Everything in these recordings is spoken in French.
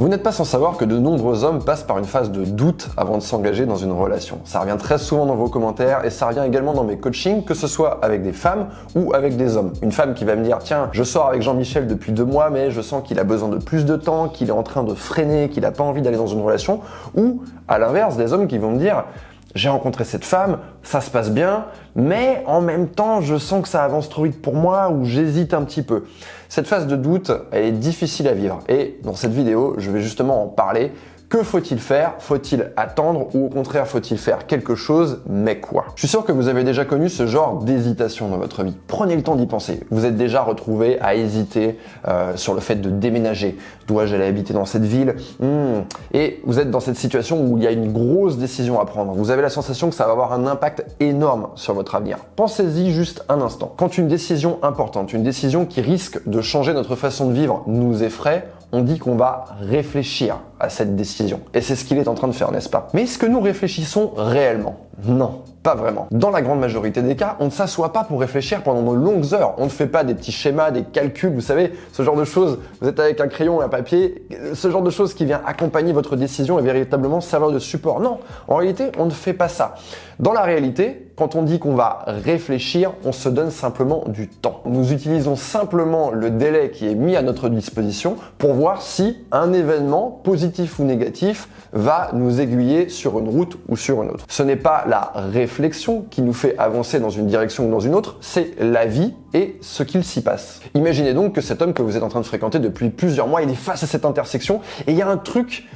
Vous n'êtes pas sans savoir que de nombreux hommes passent par une phase de doute avant de s'engager dans une relation. Ça revient très souvent dans vos commentaires et ça revient également dans mes coachings, que ce soit avec des femmes ou avec des hommes. Une femme qui va me dire tiens, je sors avec Jean-Michel depuis deux mois, mais je sens qu'il a besoin de plus de temps, qu'il est en train de freiner, qu'il n'a pas envie d'aller dans une relation. Ou à l'inverse, des hommes qui vont me dire j'ai rencontré cette femme, ça se passe bien, mais en même temps, je sens que ça avance trop vite pour moi ou j'hésite un petit peu. Cette phase de doute, elle est difficile à vivre. Et dans cette vidéo, je vais justement en parler que faut-il faire? Faut-il attendre ou au contraire faut-il faire quelque chose? Mais quoi? Je suis sûr que vous avez déjà connu ce genre d'hésitation dans votre vie. Prenez le temps d'y penser. Vous êtes déjà retrouvé à hésiter euh, sur le fait de déménager. Dois-je aller habiter dans cette ville? Hmm. Et vous êtes dans cette situation où il y a une grosse décision à prendre. Vous avez la sensation que ça va avoir un impact énorme sur votre avenir. Pensez-y juste un instant. Quand une décision importante, une décision qui risque de changer notre façon de vivre nous effraie, on dit qu'on va réfléchir à cette décision. Et c'est ce qu'il est en train de faire, n'est-ce pas? Mais est-ce que nous réfléchissons réellement? Non, pas vraiment. Dans la grande majorité des cas, on ne s'assoit pas pour réfléchir pendant de longues heures. On ne fait pas des petits schémas, des calculs, vous savez, ce genre de choses. Vous êtes avec un crayon et un papier, ce genre de choses qui vient accompagner votre décision et véritablement servir de support. Non, en réalité, on ne fait pas ça. Dans la réalité, quand on dit qu'on va réfléchir, on se donne simplement du temps. Nous utilisons simplement le délai qui est mis à notre disposition pour voir si un événement, positif ou négatif, va nous aiguiller sur une route ou sur une autre. Ce n'est pas la réflexion qui nous fait avancer dans une direction ou dans une autre, c'est la vie et ce qu'il s'y passe. Imaginez donc que cet homme que vous êtes en train de fréquenter depuis plusieurs mois, il est face à cette intersection et il y a un truc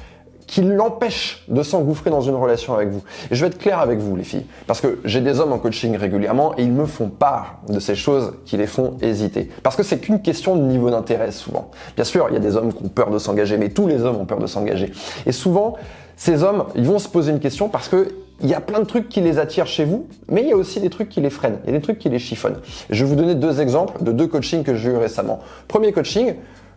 qui l'empêche de s'engouffrer dans une relation avec vous. Et je vais être clair avec vous, les filles, parce que j'ai des hommes en coaching régulièrement et ils me font part de ces choses qui les font hésiter. Parce que c'est qu'une question de niveau d'intérêt souvent. Bien sûr, il y a des hommes qui ont peur de s'engager, mais tous les hommes ont peur de s'engager. Et souvent, ces hommes, ils vont se poser une question parce que il y a plein de trucs qui les attirent chez vous, mais il y a aussi des trucs qui les freinent. Il y a des trucs qui les chiffonnent. Je vais vous donner deux exemples de deux coachings que j'ai eu récemment. Premier coaching,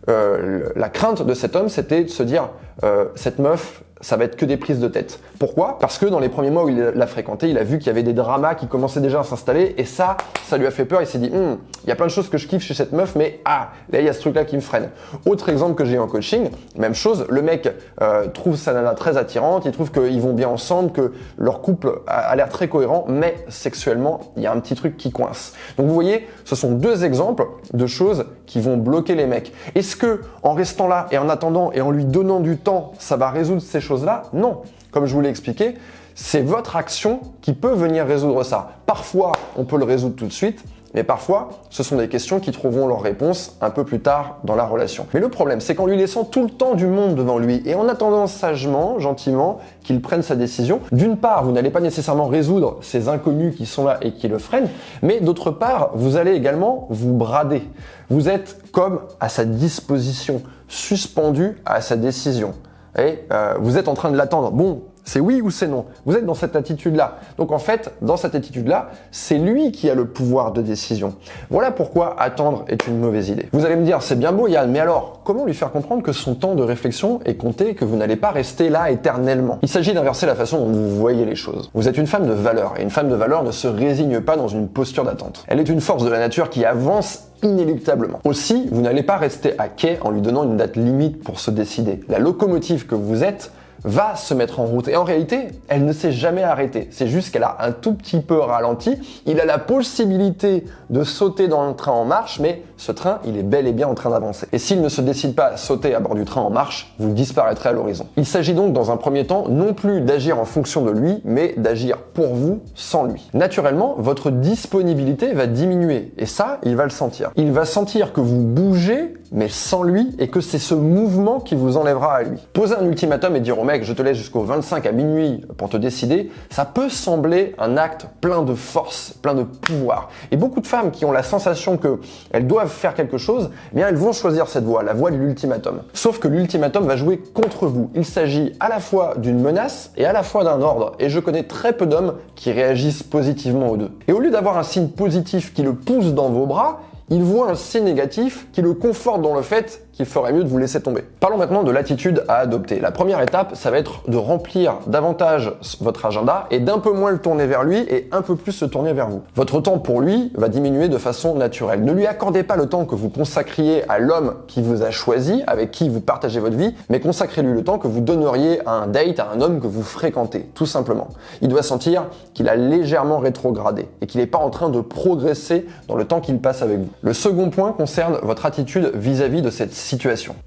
euh, la crainte de cet homme, c'était de se dire euh, cette meuf, ça va être que des prises de tête. Pourquoi? Parce que dans les premiers mois où il l'a fréquenté, il a vu qu'il y avait des dramas qui commençaient déjà à s'installer et ça, ça lui a fait peur. Il s'est dit, hum, il y a plein de choses que je kiffe chez cette meuf, mais ah, là il y a ce truc-là qui me freine. Autre exemple que j'ai en coaching, même chose. Le mec euh, trouve sa nana très attirante, il trouve qu'ils vont bien ensemble, que leur couple a, l'air très cohérent, mais sexuellement, il y a un petit truc qui coince. Donc vous voyez, ce sont deux exemples de choses qui vont bloquer les mecs. Est-ce que en restant là et en attendant et en lui donnant du temps, ça va résoudre ces choses-là Non. Comme je vous l'ai expliqué, c'est votre action qui peut venir résoudre ça. Parfois, on peut le résoudre tout de suite, mais parfois, ce sont des questions qui trouveront leur réponse un peu plus tard dans la relation. Mais le problème, c'est qu'en lui laissant tout le temps du monde devant lui et en attendant sagement, gentiment, qu'il prenne sa décision, d'une part, vous n'allez pas nécessairement résoudre ces inconnus qui sont là et qui le freinent, mais d'autre part, vous allez également vous brader. Vous êtes comme à sa disposition, suspendu à sa décision. Et euh, vous êtes en train de l'attendre. Bon, c'est oui ou c'est non. Vous êtes dans cette attitude-là. Donc en fait, dans cette attitude-là, c'est lui qui a le pouvoir de décision. Voilà pourquoi attendre est une mauvaise idée. Vous allez me dire, c'est bien beau Yann, mais alors, comment lui faire comprendre que son temps de réflexion est compté et que vous n'allez pas rester là éternellement? Il s'agit d'inverser la façon dont vous voyez les choses. Vous êtes une femme de valeur et une femme de valeur ne se résigne pas dans une posture d'attente. Elle est une force de la nature qui avance inéluctablement. Aussi, vous n'allez pas rester à quai en lui donnant une date limite pour se décider. La locomotive que vous êtes va se mettre en route. Et en réalité, elle ne s'est jamais arrêtée. C'est juste qu'elle a un tout petit peu ralenti. Il a la possibilité de sauter dans le train en marche, mais ce train, il est bel et bien en train d'avancer. Et s'il ne se décide pas à sauter à bord du train en marche, vous disparaîtrez à l'horizon. Il s'agit donc dans un premier temps non plus d'agir en fonction de lui, mais d'agir pour vous sans lui. Naturellement, votre disponibilité va diminuer. Et ça, il va le sentir. Il va sentir que vous bougez, mais sans lui, et que c'est ce mouvement qui vous enlèvera à lui. Poser un ultimatum et dire au mec, je te laisse jusqu'au 25 à minuit pour te décider, ça peut sembler un acte plein de force, plein de pouvoir. Et beaucoup de femmes qui ont la sensation qu'elles doivent faire quelque chose, eh bien elles vont choisir cette voie, la voie de l'ultimatum. Sauf que l'ultimatum va jouer contre vous. Il s'agit à la fois d'une menace et à la fois d'un ordre. Et je connais très peu d'hommes qui réagissent positivement aux deux. Et au lieu d'avoir un signe positif qui le pousse dans vos bras, il voit un signe négatif qui le conforte dans le fait qu'il ferait mieux de vous laisser tomber. Parlons maintenant de l'attitude à adopter. La première étape, ça va être de remplir davantage votre agenda et d'un peu moins le tourner vers lui et un peu plus se tourner vers vous. Votre temps pour lui va diminuer de façon naturelle. Ne lui accordez pas le temps que vous consacriez à l'homme qui vous a choisi, avec qui vous partagez votre vie, mais consacrez-lui le temps que vous donneriez à un date, à un homme que vous fréquentez, tout simplement. Il doit sentir qu'il a légèrement rétrogradé et qu'il n'est pas en train de progresser dans le temps qu'il passe avec vous. Le second point concerne votre attitude vis-à-vis de cette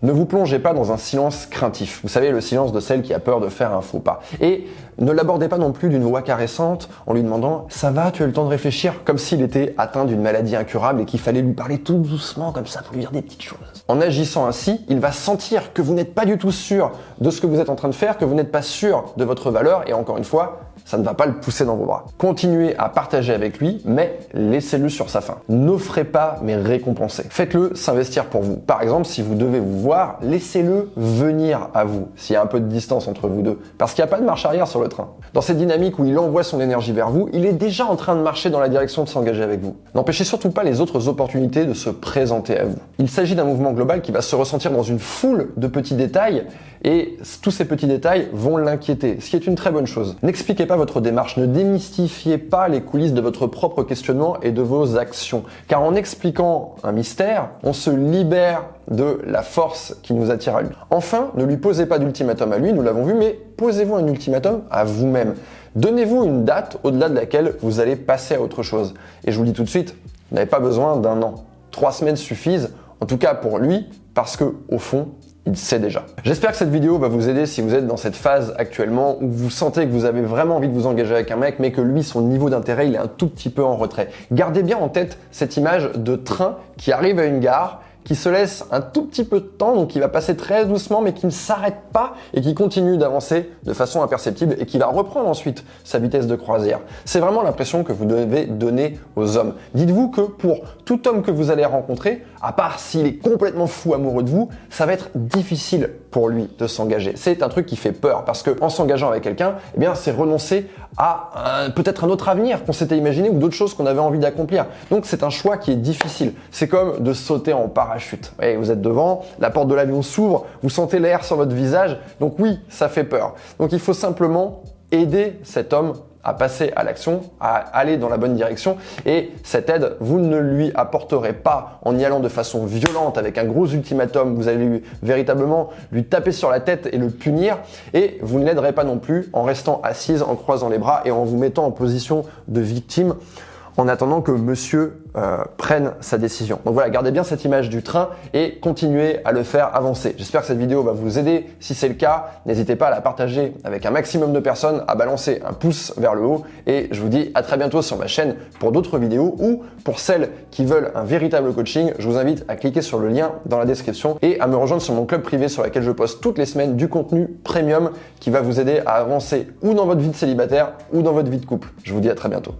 Ne vous plongez pas dans un silence craintif. Vous savez, le silence de celle qui a peur de faire un faux pas. Et ne l'abordez pas non plus d'une voix caressante en lui demandant ça va, tu as le temps de réfléchir, comme s'il était atteint d'une maladie incurable et qu'il fallait lui parler tout doucement comme ça pour lui dire des petites choses. En agissant ainsi, il va sentir que vous n'êtes pas du tout sûr de ce que vous êtes en train de faire, que vous n'êtes pas sûr de votre valeur et encore une fois, ça ne va pas le pousser dans vos bras. Continuez à partager avec lui, mais laissez-le sur sa faim. N'offrez pas, mais récompensez. Faites-le s'investir pour vous. Par exemple, si vous devez vous voir, laissez-le venir à vous, s'il y a un peu de distance entre vous deux. Parce qu'il n'y a pas de marche arrière sur le Dans cette dynamique où il envoie son énergie vers vous, il est déjà en train de marcher dans la direction de s'engager avec vous. N'empêchez surtout pas les autres opportunités de se présenter à vous. Il s'agit d'un mouvement global qui va se ressentir dans une foule de petits détails et tous ces petits détails vont l'inquiéter, ce qui est une très bonne chose. N'expliquez pas votre démarche, ne démystifiez pas les coulisses de votre propre questionnement et de vos actions, car en expliquant un mystère, on se libère de la force qui nous attire à lui. Enfin, ne lui posez pas d'ultimatum à lui, nous l'avons vu, mais posez-vous un ultimatum à vous-même. Donnez-vous une date au-delà de laquelle vous allez passer à autre chose. Et je vous le dis tout de suite, vous n'avez pas besoin d'un an. Trois semaines suffisent, en tout cas pour lui, parce que au fond, il sait déjà. J'espère que cette vidéo va vous aider si vous êtes dans cette phase actuellement où vous sentez que vous avez vraiment envie de vous engager avec un mec, mais que lui, son niveau d'intérêt, il est un tout petit peu en retrait. Gardez bien en tête cette image de train qui arrive à une gare qui se laisse un tout petit peu de temps, donc qui va passer très doucement, mais qui ne s'arrête pas et qui continue d'avancer de façon imperceptible et qui va reprendre ensuite sa vitesse de croisière. C'est vraiment l'impression que vous devez donner aux hommes. Dites-vous que pour tout homme que vous allez rencontrer, à part s'il est complètement fou amoureux de vous, ça va être difficile pour lui de s'engager. C'est un truc qui fait peur parce que en s'engageant avec quelqu'un, eh bien, c'est renoncer à peut-être un autre avenir qu'on s'était imaginé ou d'autres choses qu'on avait envie d'accomplir. Donc c'est un choix qui est difficile. C'est comme de sauter en parachute. Vous, vous êtes devant, la porte de l'avion s'ouvre, vous sentez l'air sur votre visage. Donc oui, ça fait peur. Donc il faut simplement aider cet homme à passer à l'action, à aller dans la bonne direction. Et cette aide, vous ne lui apporterez pas en y allant de façon violente avec un gros ultimatum. Vous allez lui, véritablement lui taper sur la tête et le punir. Et vous ne l'aiderez pas non plus en restant assise, en croisant les bras et en vous mettant en position de victime en attendant que monsieur euh, prenne sa décision. Donc voilà, gardez bien cette image du train et continuez à le faire avancer. J'espère que cette vidéo va vous aider. Si c'est le cas, n'hésitez pas à la partager avec un maximum de personnes, à balancer un pouce vers le haut et je vous dis à très bientôt sur ma chaîne pour d'autres vidéos ou pour celles qui veulent un véritable coaching, je vous invite à cliquer sur le lien dans la description et à me rejoindre sur mon club privé sur lequel je poste toutes les semaines du contenu premium qui va vous aider à avancer ou dans votre vie de célibataire ou dans votre vie de couple. Je vous dis à très bientôt.